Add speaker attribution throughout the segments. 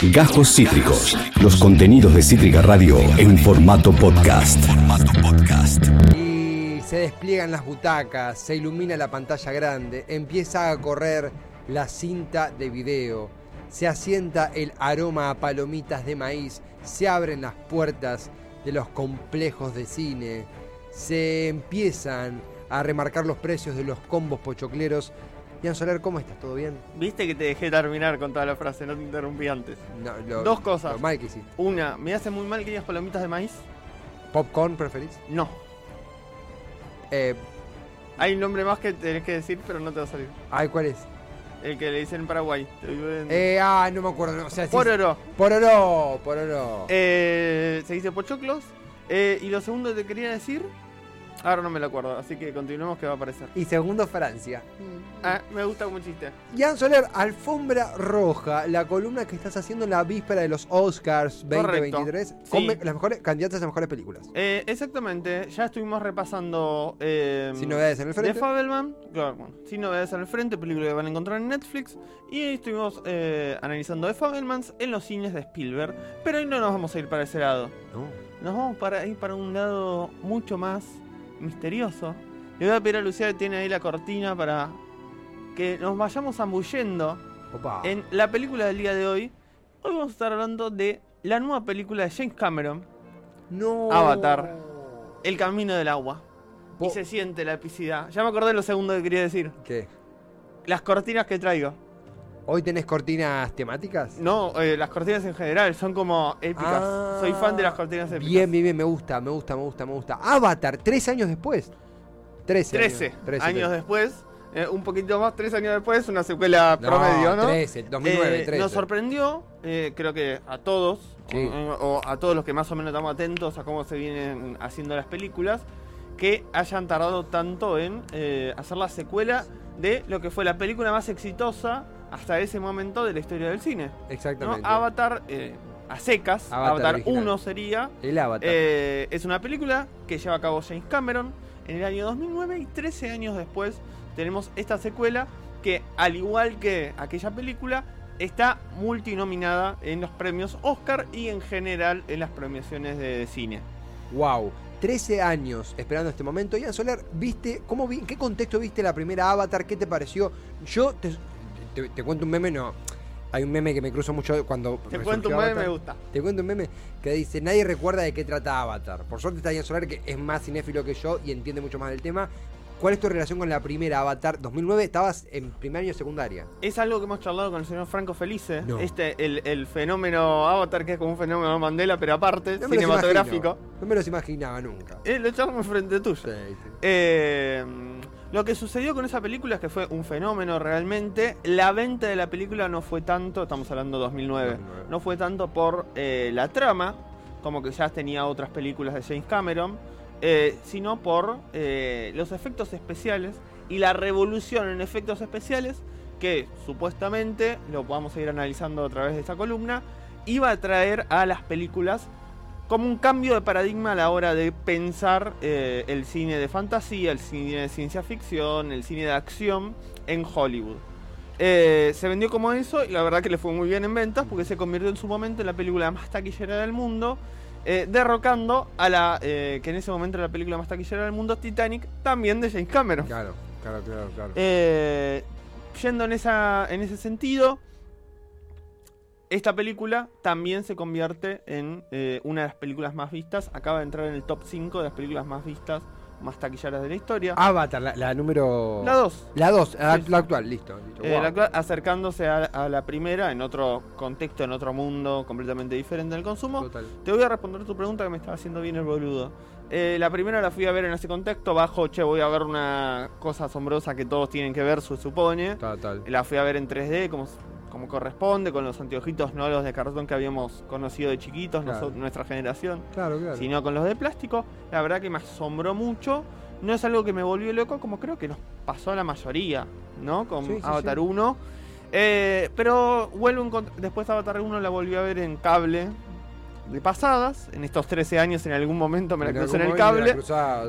Speaker 1: Gajos Cítricos. Los contenidos de Cítrica Radio en formato podcast.
Speaker 2: Y se despliegan las butacas, se ilumina la pantalla grande, empieza a correr la cinta de video, se asienta el aroma a palomitas de maíz, se abren las puertas de los complejos de cine, se empiezan a remarcar los precios de los combos pochocleros. Ian Soler, ¿cómo estás? ¿Todo bien?
Speaker 3: Viste que te dejé terminar con toda la frase, no te interrumpí antes.
Speaker 2: No, lo-
Speaker 3: Dos cosas.
Speaker 2: Lo mal que hiciste.
Speaker 3: Una, me hace muy mal que digas palomitas de maíz.
Speaker 2: ¿Popcorn preferís?
Speaker 3: No.
Speaker 2: Eh,
Speaker 3: Hay un nombre más que tenés que decir, pero no te va a salir.
Speaker 2: ay, ¿cuál es?
Speaker 3: El que le dicen en Paraguay.
Speaker 2: Eh, ah, no me acuerdo. o sea,
Speaker 3: Pororo.
Speaker 2: Pororó, pororó.
Speaker 3: Eh, se dice pochoclos. Eh, y lo segundo que te quería decir, ahora no me lo acuerdo, así que continuemos que va a aparecer.
Speaker 2: Y segundo, Francia.
Speaker 3: Ah, me gusta como chiste.
Speaker 2: Ian Soler, Alfombra Roja, la columna que estás haciendo en la víspera de los Oscars 2023,
Speaker 3: Correcto.
Speaker 2: con
Speaker 3: Sí.
Speaker 2: me- las mejores candidatas a mejores películas.
Speaker 3: Eh, exactamente, ya estuvimos repasando. Eh,
Speaker 2: Sin novedades en el frente.
Speaker 3: De Fabelman, claro, bueno, sin novedades en el frente, película que van a encontrar en Netflix. Y ahí estuvimos eh, analizando The Fabelmans en los cines de Spielberg. Pero hoy no nos vamos a ir para ese lado.
Speaker 2: No.
Speaker 3: Nos vamos para ir para un lado mucho más misterioso. Le voy a pedir a Lucía que tiene ahí la cortina para que nos vayamos zambullendo
Speaker 2: Opa.
Speaker 3: en la película del día de hoy. Hoy vamos a estar hablando de la nueva película de James Cameron,
Speaker 2: No.
Speaker 3: Avatar. El Camino del Agua. Y se siente la epicidad. Ya me acordé lo segundo que quería decir.
Speaker 2: ¿Qué?
Speaker 3: Las cortinas que traigo.
Speaker 2: ¿Hoy tenés cortinas temáticas?
Speaker 3: No, eh, las cortinas en general son como épicas.
Speaker 2: Ah,
Speaker 3: Soy fan de las cortinas épicas.
Speaker 2: Bien, bien, bien, me gusta, me gusta, me gusta, me gusta. Avatar, tres años después. Trece.
Speaker 3: 13
Speaker 2: años, Trece,
Speaker 3: años después, eh, un poquito más, 13 años después, una secuela
Speaker 2: No,
Speaker 3: promedio, ¿no?
Speaker 2: 13, 2009,
Speaker 3: Eh,
Speaker 2: 13.
Speaker 3: Nos sorprendió, eh, creo que a todos,
Speaker 2: Sí.
Speaker 3: o, o a todos los que más o menos estamos atentos a cómo se vienen haciendo las películas, que hayan tardado tanto en hacer la secuela de lo que fue la película más exitosa hasta ese momento de la historia del cine. ¿no?
Speaker 2: Exactamente.
Speaker 3: Avatar eh, a secas,
Speaker 2: Avatar
Speaker 3: Avatar,
Speaker 2: original.
Speaker 3: 1 sería.
Speaker 2: El Avatar.
Speaker 3: Eh, es una película que lleva a cabo James Cameron en el año 2009 y 13 años después tenemos esta secuela que al igual que aquella película está multinominada en los premios Oscar y en general en las premiaciones de cine.
Speaker 2: Wow. 13 años esperando este momento. Ian Soler, ¿viste? ¿Cómo vi, ¿En qué contexto viste la primera Avatar? ¿Qué te pareció? Yo te, te- te cuento un meme, no. Hay un meme que me cruzo mucho cuando.
Speaker 3: Te cuento un meme,
Speaker 2: Avatar.
Speaker 3: me gusta.
Speaker 2: Te cuento un meme que dice: Nadie recuerda de qué trata Avatar. Por suerte está Ian Soler, que es más cinéfilo que yo y entiende mucho más del tema. ¿Cuál es tu relación con la primera Avatar? 2009 estabas en primer año secundaria.
Speaker 3: Es algo que hemos charlado con el señor Franco Felice.
Speaker 2: No.
Speaker 3: Este, el, el fenómeno Avatar, que es como un fenómeno Mandela, pero aparte,
Speaker 2: No
Speaker 3: cinematográfico.
Speaker 2: No me los imaginaba nunca.
Speaker 3: Eh, lo charlamos frente tuyo.
Speaker 2: Sí, sí.
Speaker 3: Eh, lo que sucedió con esa película es que fue un fenómeno realmente. La venta de la película no fue tanto, estamos hablando de 2009,
Speaker 2: 2009.
Speaker 3: no fue tanto por eh, la trama, como que ya tenía otras películas de James Cameron, eh, sino por eh, los efectos especiales y la revolución en efectos especiales que supuestamente, lo vamos a ir analizando a través de esta columna, iba a traer a las películas como un cambio de paradigma a la hora de pensar eh, el cine de fantasía, el cine de ciencia ficción, el cine de acción en Hollywood. Eh, se vendió como eso y la verdad que le fue muy bien en ventas porque se convirtió en su momento en la película más taquillera del mundo, eh, derrocando a la que en ese momento era la película más taquillera del mundo, Titanic, también de James Cameron.
Speaker 2: Claro, claro, claro, claro.
Speaker 3: Yendo en, esa, en ese sentido, esta película también se convierte en eh, una de las películas más vistas. Acaba de entrar en el top 5 de las películas más vistas, más taquilleras de la historia.
Speaker 2: Avatar, la, la número.
Speaker 3: la 2.
Speaker 2: La 2, la,
Speaker 3: Sí, sí.
Speaker 2: la actual, listo. listo.
Speaker 3: Eh,
Speaker 2: Wow.
Speaker 3: la actual, acercándose a, a la primera en otro contexto, en otro mundo completamente diferente del consumo.
Speaker 2: Total.
Speaker 3: Te voy a responder tu pregunta que me estaba haciendo bien el boludo. Eh, la primera la fui a ver en ese contexto, bajo, che, voy a ver una cosa asombrosa que todos tienen que ver, se supone.
Speaker 2: Total.
Speaker 3: La fui a ver en 3D, como, como corresponde, con los anteojitos, no los de cartón que habíamos conocido de chiquitos,
Speaker 2: Claro.
Speaker 3: nosotros- nuestra generación,
Speaker 2: Claro, claro.
Speaker 3: sino con los de plástico. La verdad que me asombró mucho. No es algo que me volvió loco, como creo que nos pasó a la mayoría, ¿no? Con
Speaker 2: Sí, sí,
Speaker 3: Avatar
Speaker 2: sí.
Speaker 3: 1. Eh, pero vuelvo a encont- después de Avatar 1 la volví a ver en cable de pasadas. En estos 13 años en algún momento me la crucé en el cable.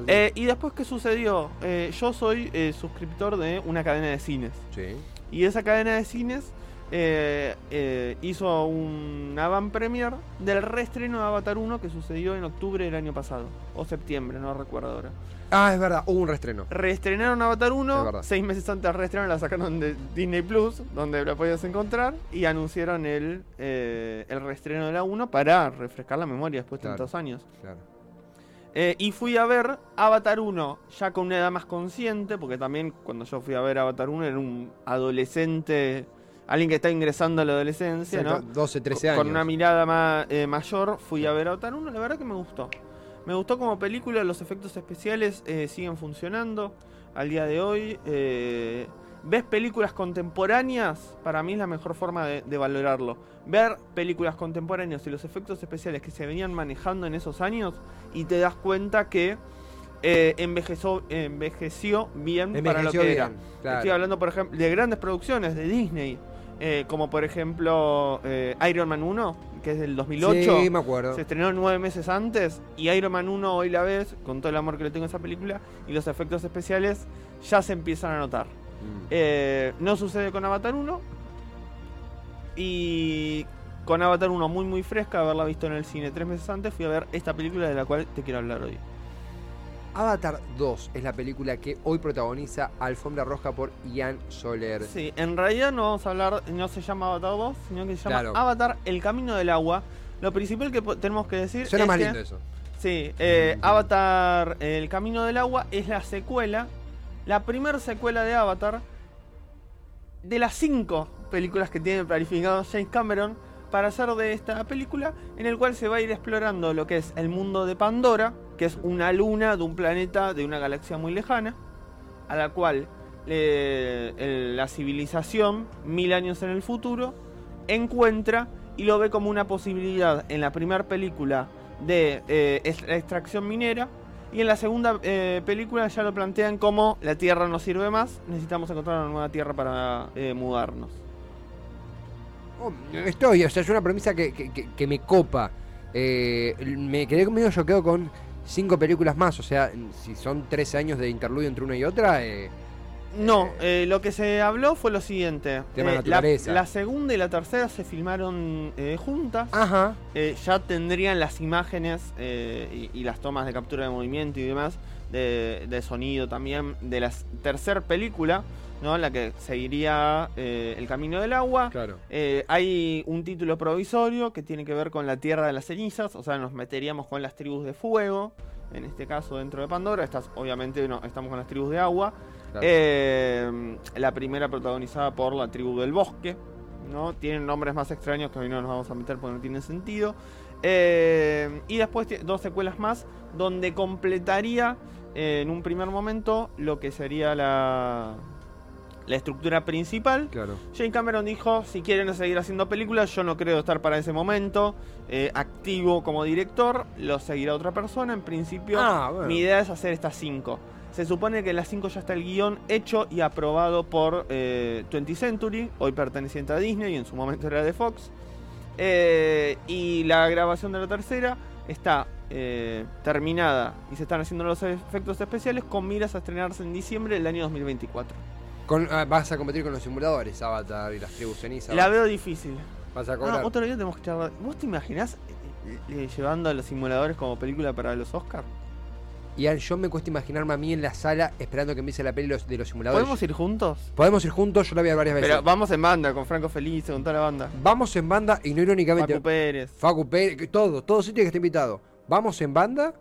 Speaker 3: Eh, y después, ¿qué sucedió? Eh, yo soy suscriptor de una cadena de cines.
Speaker 2: sí.
Speaker 3: Y esa cadena de cines eh, eh, hizo un avant premier del reestreno de Avatar 1 que sucedió en octubre del año pasado, o septiembre, no recuerdo ahora.
Speaker 2: Ah, es verdad, hubo un reestreno.
Speaker 3: Reestrenaron Avatar
Speaker 2: Es
Speaker 3: 1,
Speaker 2: verdad.
Speaker 3: seis meses antes del reestreno la sacaron de Disney Plus, donde la podías encontrar, y anunciaron el, eh, el reestreno de la 1 para refrescar la memoria después de
Speaker 2: Claro.
Speaker 3: tantos años.
Speaker 2: Claro.
Speaker 3: Eh, y fui a ver Avatar 1 ya con una edad más consciente, porque también cuando yo fui a ver Avatar 1 era un adolescente, alguien que está ingresando a la adolescencia, ¿no?
Speaker 2: 12, 13
Speaker 3: Con-
Speaker 2: años.
Speaker 3: Con una mirada más eh, mayor fui a ver Avatar 1, la verdad que me gustó. Me gustó como película, los efectos especiales eh, siguen funcionando al día de hoy. eh, ¿Ves películas contemporáneas? Para mí es la mejor forma de, de valorarlo. Ver películas contemporáneas y los efectos especiales que se venían manejando en esos años y te das cuenta que eh, envejeció, envejeció bien para lo
Speaker 2: Envejeció
Speaker 3: que era.
Speaker 2: bien, claro.
Speaker 3: Estoy hablando, por ejemplo, de grandes producciones de Disney, eh, como por ejemplo eh, Iron Man 1, que es del 2008.
Speaker 2: Sí, me acuerdo.
Speaker 3: Se estrenó nueve meses antes y Iron Man 1 hoy la ves, con todo el amor que le tengo a esa película, y los efectos especiales ya se empiezan a notar.
Speaker 2: Mm.
Speaker 3: Eh, no sucede con Avatar 1. Y con Avatar 1 muy muy fresca, haberla visto en el cine tres meses antes, fui a ver esta película de la cual te quiero hablar hoy.
Speaker 2: Avatar 2 es la película que hoy protagoniza Alfombra Roja por Ian Soler.
Speaker 3: Sí, en realidad no vamos a hablar, no se llama Avatar 2, sino que se llama
Speaker 2: Claro.
Speaker 3: Avatar El Camino del Agua. Lo principal que tenemos que decir
Speaker 2: Suena
Speaker 3: es
Speaker 2: más
Speaker 3: que,
Speaker 2: lindo eso.
Speaker 3: Sí, eh, Avatar El Camino del Agua es la secuela, la primera secuela de Avatar de las cinco películas que tiene planificado James Cameron para hacer de esta película, en el cual se va a ir explorando lo que es el mundo de Pandora, que es una luna de un planeta de una galaxia muy lejana, a la cual la civilización, mil años en el futuro, encuentra y lo ve como una posibilidad en la primera película de eh, ex- extracción minera. Y en la segunda eh, película ya lo plantean como la Tierra no sirve más, necesitamos encontrar una nueva Tierra para eh, mudarnos.
Speaker 2: Oh, estoy, o sea, es una premisa que me copa. Eh, me quedé medio choqueado con cinco películas más, o sea, si son 13 años de interludio entre una y otra, eh,
Speaker 3: No, eh, lo que se habló fue lo siguiente.
Speaker 2: Tema
Speaker 3: Eh, la, segunda y la tercera se filmaron eh, juntas.
Speaker 2: ajá,
Speaker 3: Eh, ya tendrían las imágenes eh, y, y las tomas de captura de movimiento y demás, de, de sonido también, de la tercera película, ¿no? La que seguiría eh, El Camino del Agua.
Speaker 2: claro.
Speaker 3: Eh, hay un título provisorio que tiene que ver con la Tierra de las Cenizas, o sea, nos meteríamos con las tribus de fuego, en este caso dentro de Pandora, estas obviamente no, estamos con las tribus de agua.
Speaker 2: claro.
Speaker 3: Eh, la primera protagonizada por la tribu del bosque, ¿no? Tienen nombres más extraños que hoy no nos vamos a meter porque no tienen sentido. Eh, y después dos secuelas más, donde completaría eh, en un primer momento lo que sería la, la estructura principal.
Speaker 2: claro.
Speaker 3: Jane Cameron dijo, si quieren seguir haciendo películas, yo no creo estar para ese momento eh, activo como director, lo seguirá otra persona. En principio,
Speaker 2: Ah, bueno.
Speaker 3: mi idea es hacer estas cinco. Se supone que en las cinco ya está el guion hecho y aprobado por eh, 20th Century, hoy perteneciente a Disney y en su momento era de Fox. Eh, y la grabación de la tercera está eh, terminada y se están haciendo los efectos especiales con miras a estrenarse en diciembre del año 2024.
Speaker 2: Con- ah, vas a competir con los simuladores, Avatar y las tribus cenizas.
Speaker 3: La veo difícil.
Speaker 2: Vas a cobrar.
Speaker 3: Ah, otro día tenemos que charlar. ¿Vos te imaginás eh, eh, llevando a los simuladores como película para los Oscars?
Speaker 2: Y yo me cuesta imaginarme a mí en la sala esperando que empiece la peli los- de los simuladores.
Speaker 3: ¿Podemos ir juntos?
Speaker 2: Podemos ir juntos, yo la voy a ver varias veces.
Speaker 3: Pero vamos en banda, con Franco Felice, con toda la banda.
Speaker 2: Vamos en banda y no irónicamente.
Speaker 3: Paco Pérez.
Speaker 2: Facu Pérez, todo, todo sitio que esté invitado. Vamos en banda.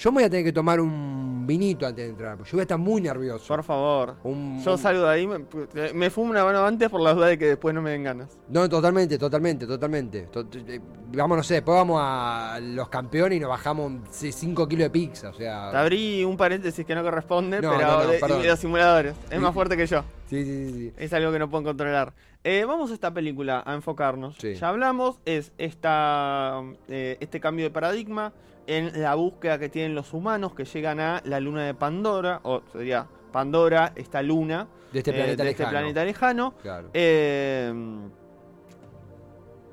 Speaker 2: Yo me voy a tener que tomar un vinito antes de entrar, porque yo voy a estar muy nervioso.
Speaker 3: Por favor.
Speaker 2: Un-
Speaker 3: Yo
Speaker 2: un-
Speaker 3: salgo de ahí, me, me fumo una mano antes por la duda de que después no me den ganas.
Speaker 2: No, totalmente, totalmente, totalmente. To- eh, Vamos, no sé, después vamos a los campeones y nos bajamos 5 kilos de pizza, o sea.
Speaker 3: Te abrí un paréntesis que no corresponde,
Speaker 2: No,
Speaker 3: pero
Speaker 2: no, no,
Speaker 3: de, los simuladores. Es más fuerte que yo.
Speaker 2: Sí, sí, sí.
Speaker 3: Es algo que no puedo controlar. Eh, vamos a esta película a enfocarnos.
Speaker 2: Sí.
Speaker 3: Ya hablamos, es esta, eh, este cambio de paradigma en la búsqueda que tienen los humanos que llegan a la luna de Pandora, o sería Pandora, esta luna
Speaker 2: De este
Speaker 3: eh,
Speaker 2: planeta
Speaker 3: de este
Speaker 2: lejano.
Speaker 3: planeta lejano.
Speaker 2: Claro.
Speaker 3: Eh,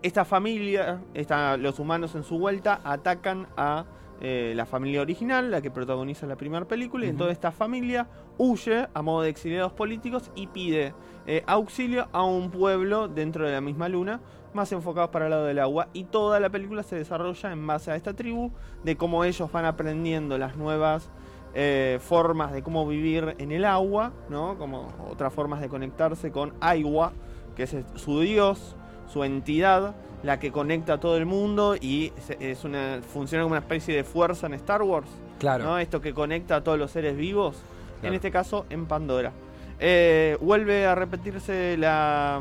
Speaker 3: esta familia, esta- los humanos en su vuelta atacan a eh, la familia original, la que protagoniza la primera película, y entonces esta familia huye a modo de exiliados políticos y pide eh, auxilio a un pueblo dentro de la misma luna, más enfocados para el lado del agua, y toda la película se desarrolla en base a esta tribu, de cómo ellos van aprendiendo las nuevas eh, formas de cómo vivir en el agua, ¿no? Como otras formas de conectarse con Aiwa, que es su dios, su entidad, la que conecta a todo el mundo y es una, funciona como una especie de fuerza en Star Wars,
Speaker 2: Claro.
Speaker 3: ¿no? Esto que conecta a todos los seres vivos, en este caso en Pandora. Eh, vuelve a repetirse la,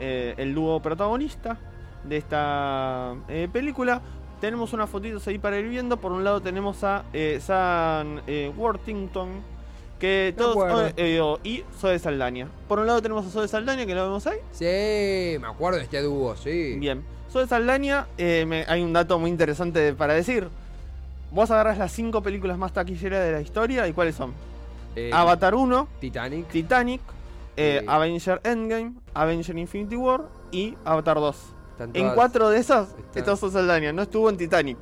Speaker 3: eh, el dúo protagonista de esta eh, película. Tenemos unas fotitos ahí para ir viendo. Por un lado tenemos a eh, Worthington, que todos eh, eh, y Zoe Saldaña. Por un lado tenemos a Zoe Saldaña, que lo vemos ahí.
Speaker 2: Sí, me acuerdo de este dúo, sí.
Speaker 3: Bien. Zoe Saldaña, eh, me- hay un dato muy interesante para decir. Vos agarras las cinco películas más taquilleras de la historia y cuáles son?
Speaker 2: Eh,
Speaker 3: Avatar 1,
Speaker 2: Titanic.
Speaker 3: Titanic, eh. Avenger Endgame, Avenger Infinity War y Avatar 2.
Speaker 2: están
Speaker 3: En cuatro de esas
Speaker 2: Está-
Speaker 3: Zoe Saldaña, no estuvo en Titanic.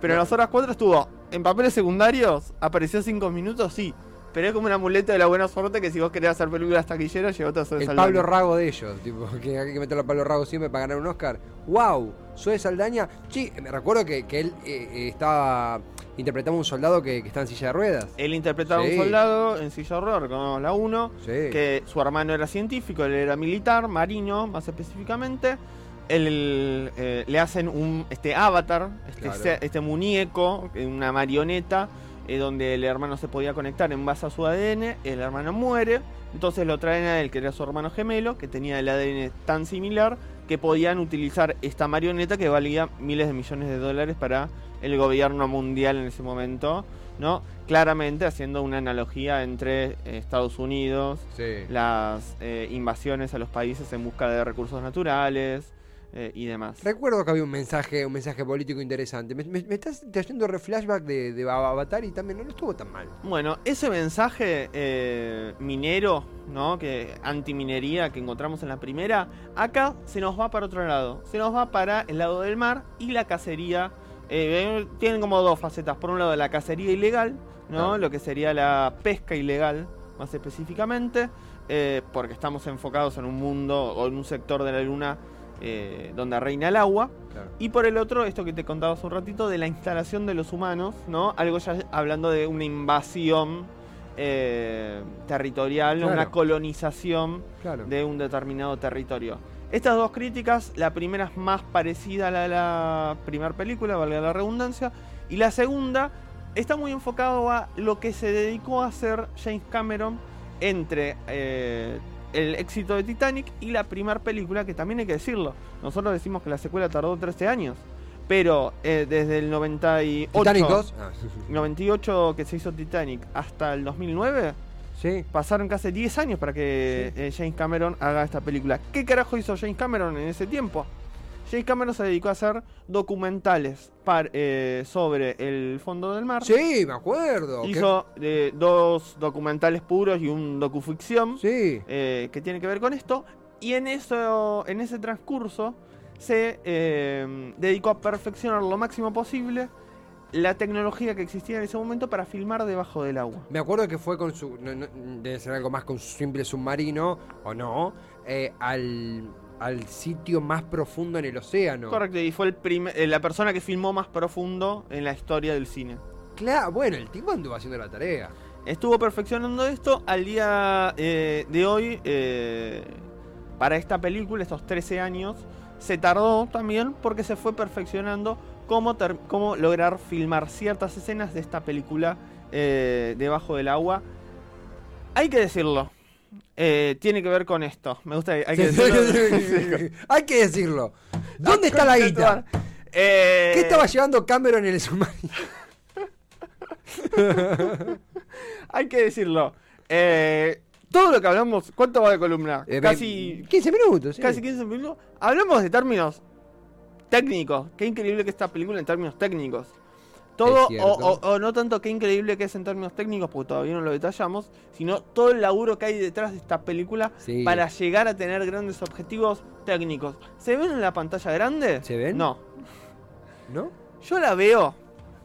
Speaker 3: Pero en las otras cuatro estuvo en papeles secundarios, apareció cinco minutos, sí. Pero es como un amuleto de la buena suerte que si vos querés hacer películas taquilleras, llegó a Zoe
Speaker 2: El
Speaker 3: Saldaña.
Speaker 2: Pablo Rago de ellos, tipo, que hay que meterlo a Pablo Rago siempre para ganar un Oscar. ¡Wow! Zoe Saldaña. Sí, me recuerdo que, que él eh, eh, estaba. interpretaba un soldado que, que está en silla de ruedas.
Speaker 3: Él interpretaba a
Speaker 2: Sí.
Speaker 3: un soldado en silla de ruedas, recordamos la 1,
Speaker 2: Sí.
Speaker 3: que su hermano era científico, él era militar, marino más específicamente. Él, eh, le hacen un este avatar, este,
Speaker 2: Claro.
Speaker 3: este muñeco, una marioneta, eh, donde el hermano se podía conectar en base a su ADN, el hermano muere, entonces lo traen a él, que era su hermano gemelo, que tenía el ADN tan similar, que podían utilizar esta marioneta que valía miles de millones de dólares para el gobierno mundial en ese momento, ¿no? Claramente haciendo una analogía entre Estados Unidos,
Speaker 2: Sí.
Speaker 3: las eh, invasiones a los países en busca de recursos naturales eh, y demás.
Speaker 2: Recuerdo que había un mensaje, un mensaje político interesante. Me, me- me estás trayendo reflashback de, de Avatar y también no, no estuvo tan mal.
Speaker 3: Bueno, ese mensaje eh, minero, ¿no? Que antiminería que encontramos en la primera, acá se nos va para otro lado. Se nos va para el lado del mar y la cacería. eh, tienen como dos facetas. Por un lado, la cacería ilegal, ¿no? Lo que sería la pesca ilegal, más específicamente. eh, porque estamos enfocados en un mundo o en un sector de la luna eh, donde reina el agua.
Speaker 2: Claro.
Speaker 3: Y por el otro, esto que te contaba hace un ratito, de la instalación de los humanos, ¿no? Algo ya hablando de una invasión eh, territorial,
Speaker 2: Claro.
Speaker 3: una colonización
Speaker 2: Claro.
Speaker 3: de un determinado territorio. Estas dos críticas, la primera es más parecida a la de la primera película, valga la redundancia, y la segunda está muy enfocado a lo que se dedicó a hacer James Cameron entre eh, el éxito de Titanic y la primera película, que también hay que decirlo. Nosotros decimos que la secuela tardó 13 años, pero eh, desde el 98,
Speaker 2: Titanic 2. Ah,
Speaker 3: 98 que se hizo Titanic hasta el 2009,
Speaker 2: sí.
Speaker 3: pasaron casi 10 años para que
Speaker 2: Sí.
Speaker 3: eh, James Cameron haga esta película. ¿Qué carajo hizo James Cameron en ese tiempo? James Cameron se dedicó a hacer documentales par- eh, sobre el fondo del mar.
Speaker 2: Sí, me acuerdo.
Speaker 3: Hizo eh, dos documentales puros y un docuficción
Speaker 2: Sí.
Speaker 3: eh, que tiene que ver con esto. Y en, eso, en ese transcurso se dedicó a perfeccionar lo máximo posible la tecnología que existía en ese momento para filmar debajo del agua.
Speaker 2: Me acuerdo que fue con su. no- no, debe ser algo más con su simple submarino, o no, eh, al, al sitio más profundo en el océano.
Speaker 3: Correcto, y fue el prim- eh, la persona que filmó más profundo en la historia del cine.
Speaker 2: Claro, bueno, el tipo anduvo haciendo la tarea.
Speaker 3: Estuvo perfeccionando esto al día eh, de hoy. eh, para esta película, estos 13 años, se tardó también porque se fue perfeccionando cómo, cómo lograr filmar ciertas escenas de esta película debajo del agua. Hay que decirlo. Eh, tiene que ver con esto. Me gusta. Hay que decirlo.
Speaker 2: Hay que decirlo. ¿Dónde está la guita?
Speaker 3: Eh,
Speaker 2: ¿Qué estaba llevando Cameron en el submarino?
Speaker 3: Hay que decirlo. Eh, todo lo que hablamos, ¿cuánto va de columna? Casi,
Speaker 2: 15 minutos, sí.
Speaker 3: casi 15 minutos. Hablamos de términos técnicos. Qué increíble que esta película en términos técnicos. Todo, o, o- o no tanto qué increíble que es en términos técnicos, porque todavía no lo detallamos, sino todo el laburo que hay detrás de esta película
Speaker 2: Sí.
Speaker 3: para llegar a tener grandes objetivos técnicos. ¿Se ven en la pantalla grande?
Speaker 2: ¿Se ven?
Speaker 3: No.
Speaker 2: ¿No?
Speaker 3: Yo la veo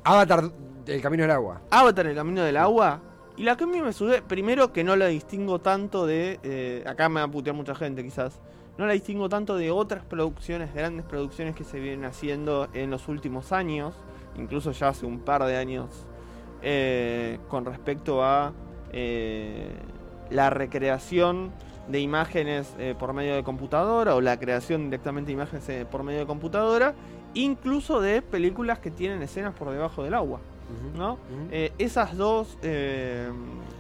Speaker 2: Avatar, el camino del agua.
Speaker 3: Avatar, el camino del agua. Y la que a mí me sube, primero que no la distingo tanto de. eh, acá me va a putear mucha gente quizás. No la distingo tanto de otras producciones, grandes producciones que se vienen haciendo en los últimos años. Incluso ya hace un par de años. eh, con respecto a eh, la recreación de imágenes eh, por medio de computadora o la creación directamente de imágenes por medio de computadora. Incluso de películas que tienen escenas por debajo del agua. ¿no? Esas dos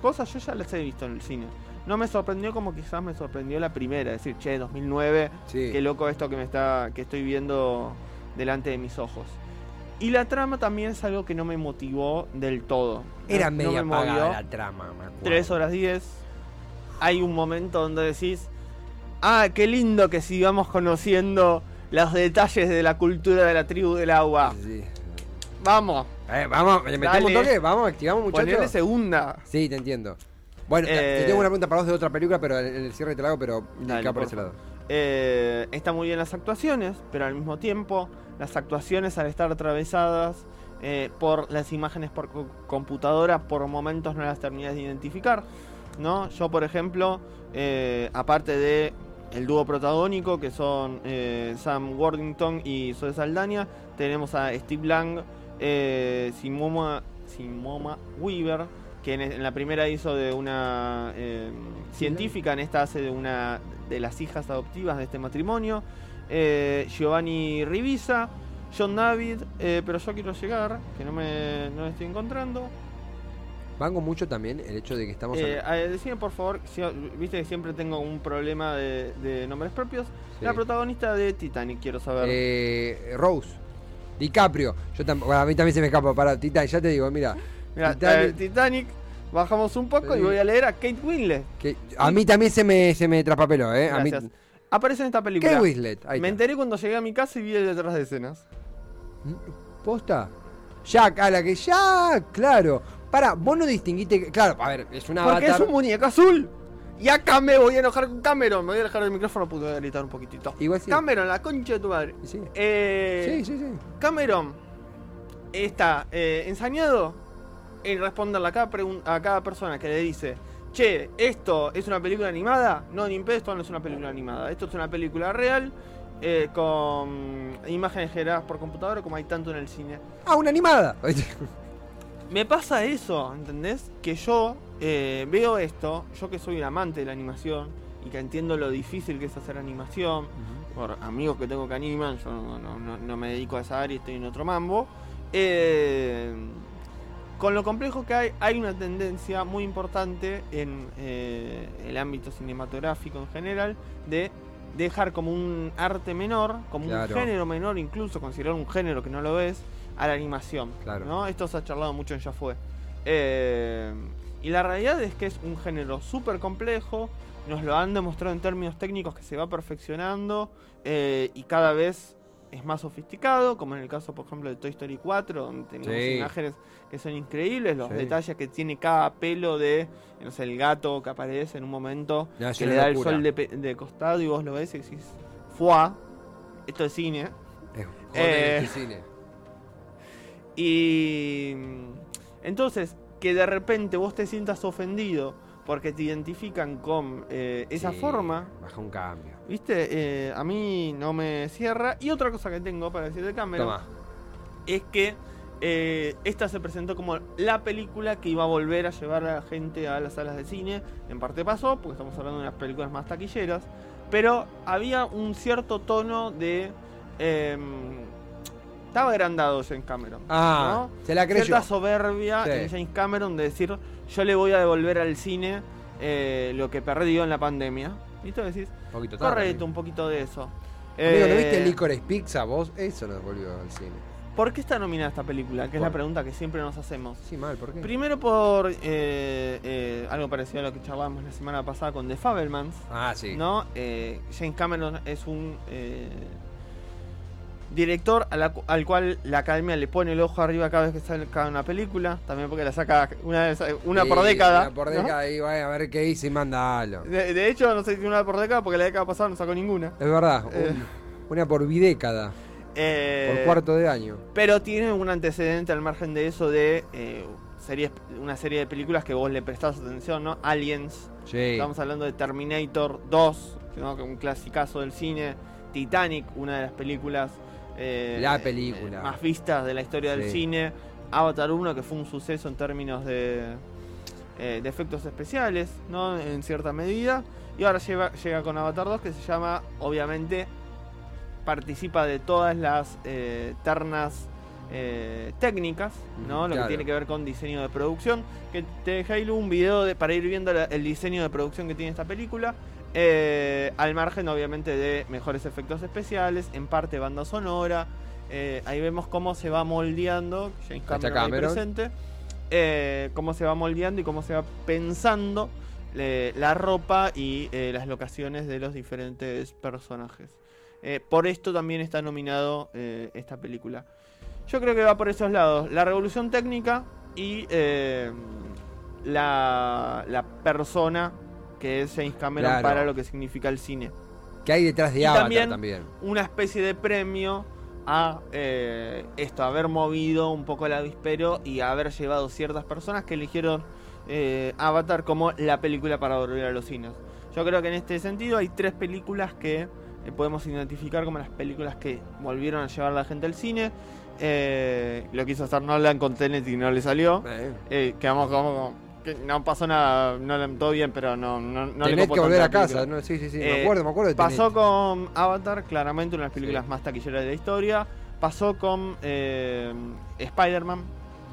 Speaker 3: cosas yo ya las he visto en el cine. No me sorprendió como quizás me sorprendió la primera, es decir, che, 2009,
Speaker 2: Sí.
Speaker 3: qué loco esto que me está que estoy viendo delante de mis ojos. Y la trama también es algo que no me motivó del todo.
Speaker 2: Era
Speaker 3: No- no
Speaker 2: media
Speaker 3: me movió.
Speaker 2: la trama, me acuerdo.
Speaker 3: 3 horas 10. Hay un momento donde decís, ah, qué lindo que sigamos conociendo los detalles de la cultura de la tribu del agua.
Speaker 2: Sí.
Speaker 3: Vamos,
Speaker 2: Eh, vamos, ¿le metemos un toque? Vamos, activamos,
Speaker 3: ponerle
Speaker 2: muchachos.
Speaker 3: segunda.
Speaker 2: Sí, te entiendo. Bueno, te-
Speaker 3: Eh,
Speaker 2: te tengo una pregunta para vos de otra película, pero en el cierre te la hago, pero
Speaker 3: Dale,
Speaker 2: por ese lado.
Speaker 3: Eh, está muy bien las actuaciones, pero al mismo tiempo las actuaciones al estar atravesadas eh, por las imágenes por co- computadora por momentos no las terminas de identificar. ¿no? Yo por ejemplo, eh, aparte de el dúo protagónico que son eh, Sam Worthington y Zoe Saldaña, tenemos a Steve Lang, eh, Simoma, Simoma Weaver, que en, en la primera hizo de una eh, científica, en esta hace de una de las hijas adoptivas de este matrimonio, eh, Giovanni Rivisa, John David, eh, pero yo quiero llegar, que no me, no me estoy encontrando.
Speaker 2: Vango mucho también el hecho de que estamos...
Speaker 3: Eh, eh, decime por favor, si- viste que siempre tengo un problema de, de nombres propios.
Speaker 2: Sí.
Speaker 3: La protagonista de Titanic, quiero saber.
Speaker 2: Eh, Rose. DiCaprio. Yo bueno, a mí también se me escapa para Titanic. Ya te digo, mira.
Speaker 3: Mira,
Speaker 2: Titanic-
Speaker 3: eh, Titanic, bajamos un poco y voy a leer a Kate Winslet.
Speaker 2: que a mí también se me, se me traspapeló, ¿eh? A mí.
Speaker 3: Aparece en esta película.
Speaker 2: ¿Qué Winslet? Ahí
Speaker 3: Me
Speaker 2: está.
Speaker 3: enteré cuando llegué a mi casa y vi el detrás de escenas.
Speaker 2: ¿Posta? Jack, a la que Jack, claro. Para, vos no distinguiste. que- Claro, a ver, es una
Speaker 3: Porque es un muñeco azul. Y acá me voy a enojar con Cameron. Me voy a alejar del micrófono porque voy a gritar un poquitito.
Speaker 2: Igual sí.
Speaker 3: Cameron, la concha de tu madre.
Speaker 2: Sí,
Speaker 3: Eh,
Speaker 2: sí, sí. sí.
Speaker 3: Cameron está eh, ensañado en responderle a cada, pregun- a cada persona que le dice, che, ¿esto es una película animada? No, ni esto no es una película animada. Esto es una película real eh, con imágenes generadas por computadora como hay tanto en el cine.
Speaker 2: Ah, una animada.
Speaker 3: Me pasa eso, ¿entendés? Que yo eh, veo esto, yo que soy un amante de la animación y que entiendo lo difícil que es hacer animación, por amigos que tengo que animan, yo no, no- no- no me dedico a esa área, estoy en otro mambo. Eh, con lo complejo que hay, hay una tendencia muy importante en eh, el ámbito cinematográfico en general de dejar como un arte menor, como
Speaker 2: Claro.
Speaker 3: un género menor, incluso considerar un género que no lo es, a la animación.
Speaker 2: Claro.
Speaker 3: ¿no? Esto se ha charlado mucho en Ya Fue. Eh, y la realidad es que es un género súper complejo, nos lo han demostrado en términos técnicos que se va perfeccionando eh, y cada vez es más sofisticado, como en el caso, por ejemplo, de Toy Story 4, donde tenemos
Speaker 2: Sí.
Speaker 3: imágenes que son increíbles, los
Speaker 2: Sí.
Speaker 3: detalles que tiene cada pelo de, no sé, el gato que aparece en un momento,
Speaker 2: No,
Speaker 3: que le da el sol de, de costado y vos lo ves y decís, ¡fuá! Esto es cine.
Speaker 2: Es
Speaker 3: Eh,
Speaker 2: este cine.
Speaker 3: Y mm, entonces, que de repente vos te sientas ofendido porque te identifican con eh, esa
Speaker 2: Sí,
Speaker 3: forma,
Speaker 2: Baja un cambio.
Speaker 3: ¿Viste? Eh, a mí no me cierra. Y otra cosa que tengo para decir de Cameron
Speaker 2: Toma.
Speaker 3: es que eh, esta se presentó como la película que iba a volver a llevar a la gente a las salas de cine. En parte pasó, porque estamos hablando de unas películas más taquilleras. Pero había un cierto tono de... em, estaba agrandado James Cameron.
Speaker 2: Ah,
Speaker 3: ¿no?
Speaker 2: se la creyó.
Speaker 3: Cierta soberbia
Speaker 2: Sí.
Speaker 3: en James Cameron de decir, yo le voy a devolver al cine eh, lo que perdió en la pandemia. Tú decís,
Speaker 2: Un poquito tarde.
Speaker 3: correcto, un poquito de eso.
Speaker 2: Amigo, ¿no
Speaker 3: Eh,
Speaker 2: viste Licorice Pizza vos? Eso nos volvió al cine.
Speaker 3: ¿Por qué está nominada esta película? Que es la pregunta que siempre nos hacemos.
Speaker 2: Sí, mal, ¿por qué?
Speaker 3: Primero por eh, eh, algo parecido a lo que charlábamos la semana pasada con The Fabelmans.
Speaker 2: Ah, sí.
Speaker 3: ¿no? Eh, James Cameron es un eh, director a la al cual la academia le pone el ojo arriba cada vez que saca una película. También porque la saca una, una por década.
Speaker 2: Una por
Speaker 3: ¿no?
Speaker 2: década y vaya a ver qué hice y mandalo.
Speaker 3: De, de hecho, no sé si una por década porque la década pasada no sacó ninguna.
Speaker 2: Es verdad,
Speaker 3: Eh.
Speaker 2: un- una por bidécada.
Speaker 3: Eh,
Speaker 2: Por cuarto de año.
Speaker 3: Pero tiene un antecedente al margen de eso de eh, series, una serie de películas que vos le prestás atención, ¿no? Aliens,
Speaker 2: Sí.
Speaker 3: estamos hablando de Terminator 2, ¿no? un clasicazo del cine, Titanic, una de las películas eh,
Speaker 2: La película.
Speaker 3: eh, más vistas de la historia del cine, Avatar 1, que fue un suceso en términos de, eh, de efectos especiales, ¿no? En cierta medida. Y ahora llega, llega con Avatar 2, que se llama, obviamente, participa de todas las eh, ternas eh, técnicas, ¿no? Lo
Speaker 2: claro.
Speaker 3: que tiene que ver con diseño de producción. Que te dejé ahí un video de- para ir viendo la- el diseño de producción que tiene esta película. Eh, al margen, obviamente, de mejores efectos especiales, en parte banda sonora. eh, ahí vemos cómo se va moldeando, James Cameron, ahí
Speaker 2: Cameron.
Speaker 3: presente, eh, cómo se va moldeando y cómo se va pensando la ropa y las locaciones de los diferentes personajes. Por esto también está nominado esta película. Yo creo que va por esos lados. La revolución técnica y la, la persona que es James Cameron
Speaker 2: Claro.
Speaker 3: para lo que significa el cine.
Speaker 2: Que hay detrás de
Speaker 3: Y
Speaker 2: Avatar
Speaker 3: también-
Speaker 2: también.
Speaker 3: Una especie de premio a eh, esto, haber movido un poco el avispero y haber llevado ciertas personas que eligieron eh, Avatar como la película para volver a los cines. Yo creo que en este sentido hay tres películas que eh, podemos identificar como las películas que volvieron a llevar a la gente al cine. Eh, lo quiso hacer Nolan con Tenet y no le salió.
Speaker 2: Eh,
Speaker 3: quedamos como que no pasó nada, Nolan todo bien, pero no, no, no le
Speaker 2: Tenés
Speaker 3: copó
Speaker 2: que volver a casa. ¿no? Sí, sí, sí.
Speaker 3: Eh,
Speaker 2: me acuerdo, me acuerdo de
Speaker 3: Pasó con Avatar, claramente una de las películas
Speaker 2: Sí.
Speaker 3: más taquilleras de la historia. Pasó con eh, Spider-Man.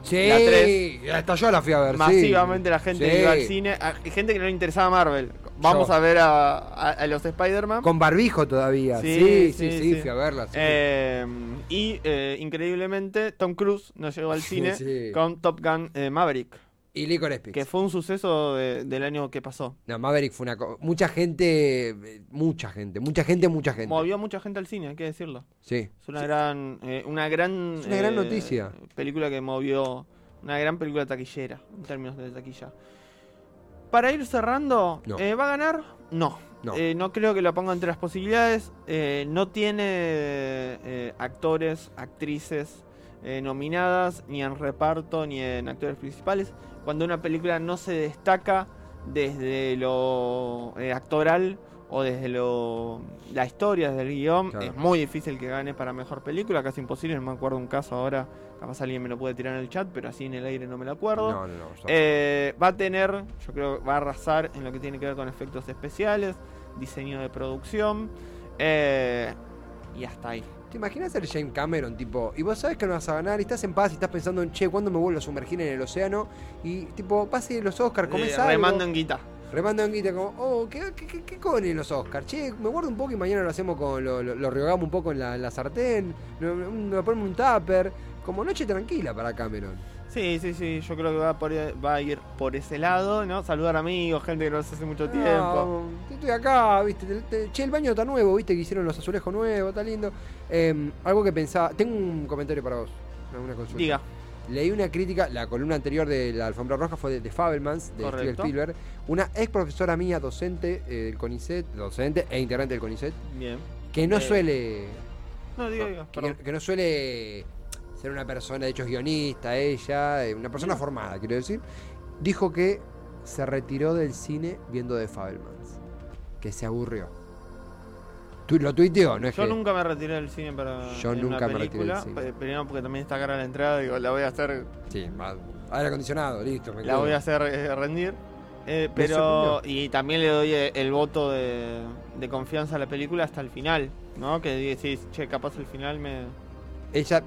Speaker 2: Sí,
Speaker 3: la
Speaker 2: hasta yo la fui a ver. sí.
Speaker 3: Masivamente la gente
Speaker 2: Sí.
Speaker 3: iba al cine. A- gente que no le interesaba Marvel. Vamos
Speaker 2: Yo.
Speaker 3: a ver a, a- a los Spider-Man.
Speaker 2: Con barbijo todavía.
Speaker 3: Sí,
Speaker 2: Sí, sí,
Speaker 3: sí,
Speaker 2: sí,
Speaker 3: sí.
Speaker 2: fui a verla. sí.
Speaker 3: Eh, y eh, increíblemente, Tom Cruise nos llegó al cine
Speaker 2: Sí.
Speaker 3: con Top Gun eh, Maverick.
Speaker 2: Y Licorice Pizza.
Speaker 3: Que fue un suceso de- del año que pasó.
Speaker 2: No, Maverick fue una cosa. Mucha gente, mucha gente, mucha gente, mucha gente.
Speaker 3: Movió a mucha gente al cine, hay que decirlo.
Speaker 2: Sí.
Speaker 3: Es una gran, eh, una gran,
Speaker 2: Es una gran
Speaker 3: eh,
Speaker 2: noticia.
Speaker 3: Película que movió, una gran película taquillera en términos de taquilla. Para ir cerrando,
Speaker 2: No.
Speaker 3: eh, ¿va a ganar? No.
Speaker 2: No.
Speaker 3: Eh, no creo que lo ponga entre las posibilidades. Eh, no tiene eh, actores, actrices eh, nominadas, ni en reparto, ni en actores principales. Cuando una película no se destaca desde lo eh, actoral o desde lo la historia, desde el guion,
Speaker 2: Claro.
Speaker 3: es muy difícil que gane para mejor película, casi imposible. No me acuerdo un caso ahora, capaz alguien me lo puede tirar en el chat, pero así en el aire no me lo acuerdo.
Speaker 2: No, no, no. yo-
Speaker 3: Eh, va a tener, yo creo, va a arrasar en lo que tiene que ver con efectos especiales, diseño de producción, eh, y hasta ahí.
Speaker 2: ¿Te imaginas ser James Cameron, tipo, y vos sabes que no vas a ganar, y estás en paz y estás pensando en, che, ¿cuándo me vuelvo a sumergir en el océano? Y, tipo, pase los Oscars, comés
Speaker 3: Eh,
Speaker 2: algo.
Speaker 3: remando en guita.
Speaker 2: Remando en guita, como, oh, ¿qué, qué, qué, qué comen los Oscars? Che, me guardo un poco y mañana lo hacemos con, lo, lo, lo rehogamos un poco en la, en la sartén, lo, lo ponemos un tupper, como noche tranquila para Cameron.
Speaker 3: Sí, sí, sí, yo creo que va, por, va a ir por ese lado, ¿no? Saludar amigos, gente que no hace mucho tiempo.
Speaker 2: Estoy acá, viste, te- te- che, el baño está nuevo, viste, que hicieron los azulejos nuevos, está lindo. Eh, algo que pensaba, tengo un comentario para vos, una- consulta.
Speaker 3: Diga,
Speaker 2: Leí una crítica, la columna anterior de la alfombra roja fue de, de Fabelmans, de Steven
Speaker 3: Correcto.
Speaker 2: Spielberg. Una ex profesora mía, docente eh, del CONICET, docente e integrante del CONICET,
Speaker 3: bien.
Speaker 2: que no
Speaker 3: Eh,
Speaker 2: suele.
Speaker 3: No, diga, diga,
Speaker 2: que, que no suele ser una persona, de hecho es guionista, ella, eh, una persona formada, quiero decir. Dijo que se retiró del cine viendo The Fabelmans. Que se aburrió. Tu- lo tuiteó, no es
Speaker 3: Yo
Speaker 2: que.
Speaker 3: nunca me retiré del cine para
Speaker 2: Yo nunca
Speaker 3: una
Speaker 2: me retiré del
Speaker 3: película.
Speaker 2: cine.
Speaker 3: pe- Primero porque también está cara la entrada, digo, la voy a hacer
Speaker 2: Sí, va- aire acondicionado, listo. me
Speaker 3: la
Speaker 2: quedo.
Speaker 3: voy a hacer eh, rendir. Eh, pero y también le doy eh, el voto de, de confianza a la película hasta el final, ¿no? Que decís, che, capaz el final me
Speaker 2: Ella.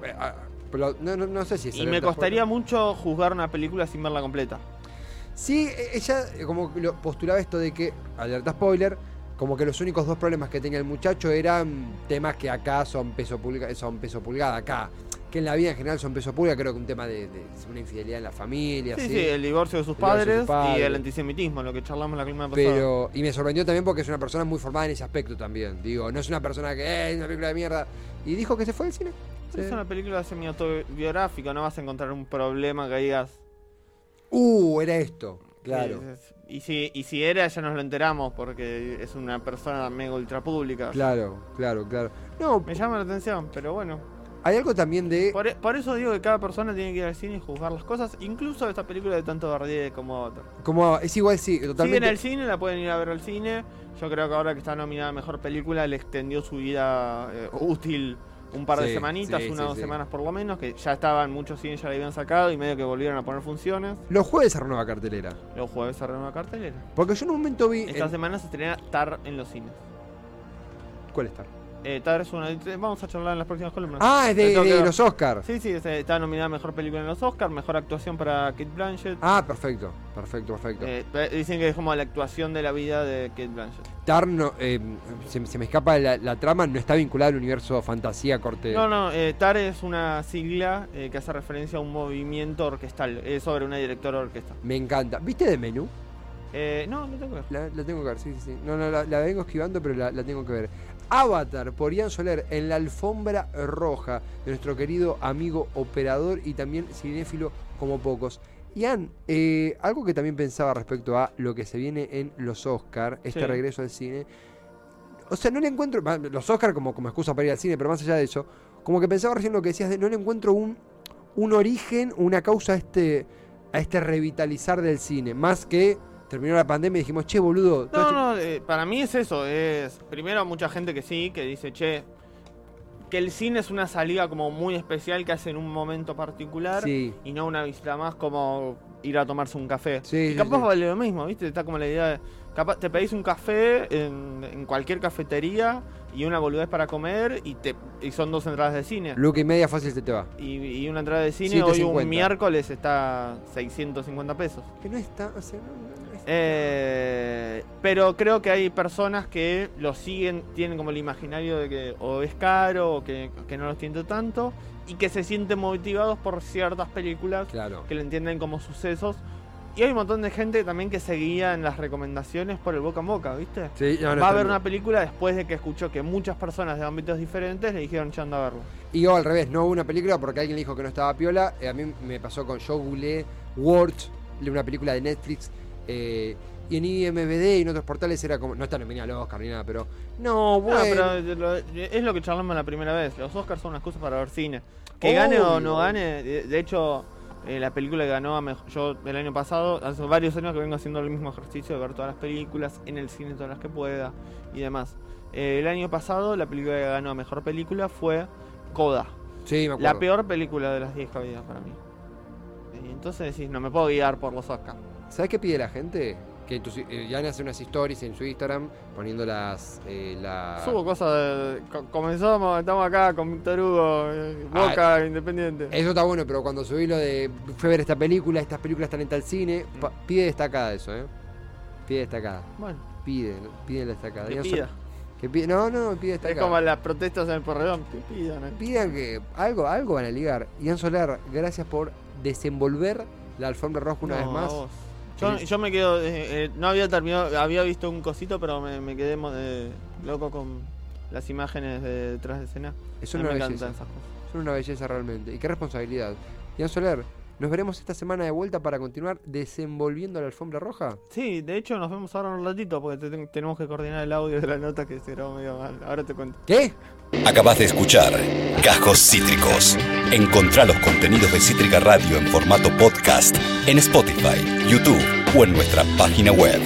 Speaker 2: Pero no, no, no sé si es
Speaker 3: y me costaría
Speaker 2: spoiler.
Speaker 3: mucho juzgar una película sin verla completa.
Speaker 2: Sí, e- ella eh, como lo postulaba esto de que, alerta spoiler, como que los únicos dos problemas que tenía el muchacho eran temas que acá son peso pulgada, son peso pulgada acá. Que en la vida en general son peso pulgada, creo que un tema de, de una infidelidad en la familia,
Speaker 3: Sí,
Speaker 2: ¿sí?
Speaker 3: sí, el divorcio de sus
Speaker 2: de
Speaker 3: padres,
Speaker 2: sus padres.
Speaker 3: y el antisemitismo, lo que charlamos la columna pasada.
Speaker 2: Pero, y me sorprendió también porque es una persona muy formada en ese aspecto también. Digo, no es una persona que, eh, es una película de mierda. Y dijo que se fue del cine.
Speaker 3: Es una película semi-autobiográfica, no vas a encontrar un problema que digas.
Speaker 2: Uh, era esto. Claro.
Speaker 3: Y, si, y si era, ya nos lo enteramos porque es una persona mega ultra pública.
Speaker 2: Claro, claro, claro. No,
Speaker 3: Me llama la atención, pero bueno.
Speaker 2: hay algo también de.
Speaker 3: Por, por eso digo que cada persona tiene que ir al cine y juzgar las cosas, incluso esta película de tanto Bardier como Avatar.
Speaker 2: Como es igual, sí,
Speaker 3: Si en
Speaker 2: totalmente.
Speaker 3: el cine, la pueden ir a ver al cine. Yo creo que ahora que está nominada a Mejor Película, le extendió su vida eh, útil un par de
Speaker 2: Sí,
Speaker 3: semanitas,
Speaker 2: sí,
Speaker 3: una
Speaker 2: sí,
Speaker 3: o dos semanas por lo menos, que ya estaban, muchos cines ya la habían sacado y medio que volvieron a poner funciones.
Speaker 2: Los jueves se renueva cartelera.
Speaker 3: Los jueves se renueva cartelera.
Speaker 2: Porque yo en un momento vi.
Speaker 3: Esta
Speaker 2: en-
Speaker 3: semana se estrena Tar en los cines.
Speaker 2: ¿Cuál está?
Speaker 3: Eh, Tar es una. Vamos a charlar en las próximas columnas.
Speaker 2: Ah, es de, los Oscars.
Speaker 3: Sí, sí, es- está nominada a Mejor Película en los Oscars, Mejor Actuación para Kate Blanchett.
Speaker 2: Ah, perfecto, perfecto, perfecto.
Speaker 3: Eh, dicen que es como la actuación de la vida de Kate Blanchett.
Speaker 2: Tar no, eh, se, se me escapa la, la trama, no está vinculada al universo fantasía corte.
Speaker 3: No, no, eh, TAR es una sigla eh, que hace referencia a un movimiento orquestal, es sobre una directora de orquesta.
Speaker 2: Me encanta. ¿Viste de menú?
Speaker 3: Eh, no, no tengo que ver.
Speaker 2: La, la tengo que ver, sí, sí, sí. No, no, la, la vengo esquivando, pero la, la tengo que ver. Avatar por Ian Soler en la alfombra roja de nuestro querido amigo operador y también cinéfilo como pocos. Ian, eh, algo que también pensaba respecto a lo que se viene en los Oscar, este
Speaker 3: Sí.
Speaker 2: regreso al cine. O sea, no le encuentro. Los Oscar como, como excusa para ir al cine, pero más allá de eso, como que pensaba recién lo que decías de no le encuentro un, un origen, una causa a este, a este revitalizar del cine. Más que terminó la pandemia y dijimos, che, boludo.
Speaker 3: No, eh, para mí es eso, es primero mucha gente que sí, que dice, che, que el cine es una salida como muy especial que hace en un momento particular
Speaker 2: Sí,
Speaker 3: y no una visita más como ir a tomarse un café.
Speaker 2: sí,
Speaker 3: Y capaz
Speaker 2: sí.
Speaker 3: vale lo mismo, ¿viste? Está como la idea de. Capaz te pedís un café en, en cualquier cafetería y una boludez para comer y te y son dos entradas de cine.
Speaker 2: Luca y media fácil se te va.
Speaker 3: Y, y una entrada de cine hoy
Speaker 2: 7.50.
Speaker 3: un miércoles está 650 pesos.
Speaker 2: Que no está, o sea, no,
Speaker 3: Eh, pero creo que hay personas que lo siguen, tienen como el imaginario de que o es caro o que, que no lo siento tanto y que se sienten motivados por ciertas películas
Speaker 2: Claro.
Speaker 3: que lo entienden como sucesos. Y hay un montón de gente también que seguía en las recomendaciones por el boca en boca, ¿viste?
Speaker 2: Sí, no, no
Speaker 3: Va a ver una película después de que escuchó que muchas personas de ámbitos diferentes le dijeron, ya anda a verlo.
Speaker 2: Y yo al revés, no hubo una película porque alguien le dijo que no estaba piola. Eh, a mí me pasó con yo googleé Words, una película de Netflix. Eh, y en IMBD y en otros portales era como. No está nominada al Oscar ni nada, pero. No, bueno.
Speaker 3: No, pero lo- es lo que charlamos la primera vez. Los Oscars son una excusa para ver cine. Que gane o no gane, de, hecho, eh, la película que ganó a. Yo el año pasado, hace varios años que vengo haciendo el mismo ejercicio de ver todas las películas en el cine, todas las que pueda y demás. Eh, el año pasado, la película que ganó a mejor película fue Coda.
Speaker 2: sí, me acuerdo.
Speaker 3: La peor película de las 10 que había para mí. Y entonces decís, no me puedo guiar por los Oscars.
Speaker 2: ¿Sabes qué pide la gente? Que tus, eh, ya hace unas stories en su Instagram poniendo las. eh, la...
Speaker 3: Subo cosas de. co- Comenzamos, estamos acá con Víctor Hugo, eh, Boca, Independiente.
Speaker 2: Eso está bueno, pero cuando subí lo de fui a ver esta película, estas películas están en tal cine,
Speaker 3: Mm.
Speaker 2: pa- pide destacada eso, ¿eh? Pide destacada.
Speaker 3: Bueno,
Speaker 2: Pide, pide destacada.
Speaker 3: que pida.
Speaker 2: que pide- no, no, pide
Speaker 3: Es
Speaker 2: destacada.
Speaker 3: como las protestas en el Porredón, que pidan. eh.
Speaker 2: Pidan que algo, algo van a ligar. Ian Soler, gracias por desenvolver la alfombra roja una
Speaker 3: No,
Speaker 2: vez
Speaker 3: a
Speaker 2: más.
Speaker 3: vos. Yo, yo me quedo, eh, eh, no había terminado, había visto un cosito, pero me, me quedé eh, loco con las imágenes de detrás de escena.
Speaker 2: Es una
Speaker 3: me
Speaker 2: belleza.
Speaker 3: esas cosas.
Speaker 2: Son una belleza realmente. Y qué responsabilidad. Ian Soler, nos veremos esta semana de vuelta para continuar desenvolviendo la alfombra roja.
Speaker 3: Sí, de hecho nos vemos ahora un ratito porque te- tenemos que coordinar el audio de la nota que se grabó medio mal. Ahora te cuento.
Speaker 2: ¿Qué?
Speaker 1: Acabas de escuchar Cajos Cítricos. Encontrá los contenidos de Cítrica Radio en formato podcast en Spotify, YouTube o en nuestra página web.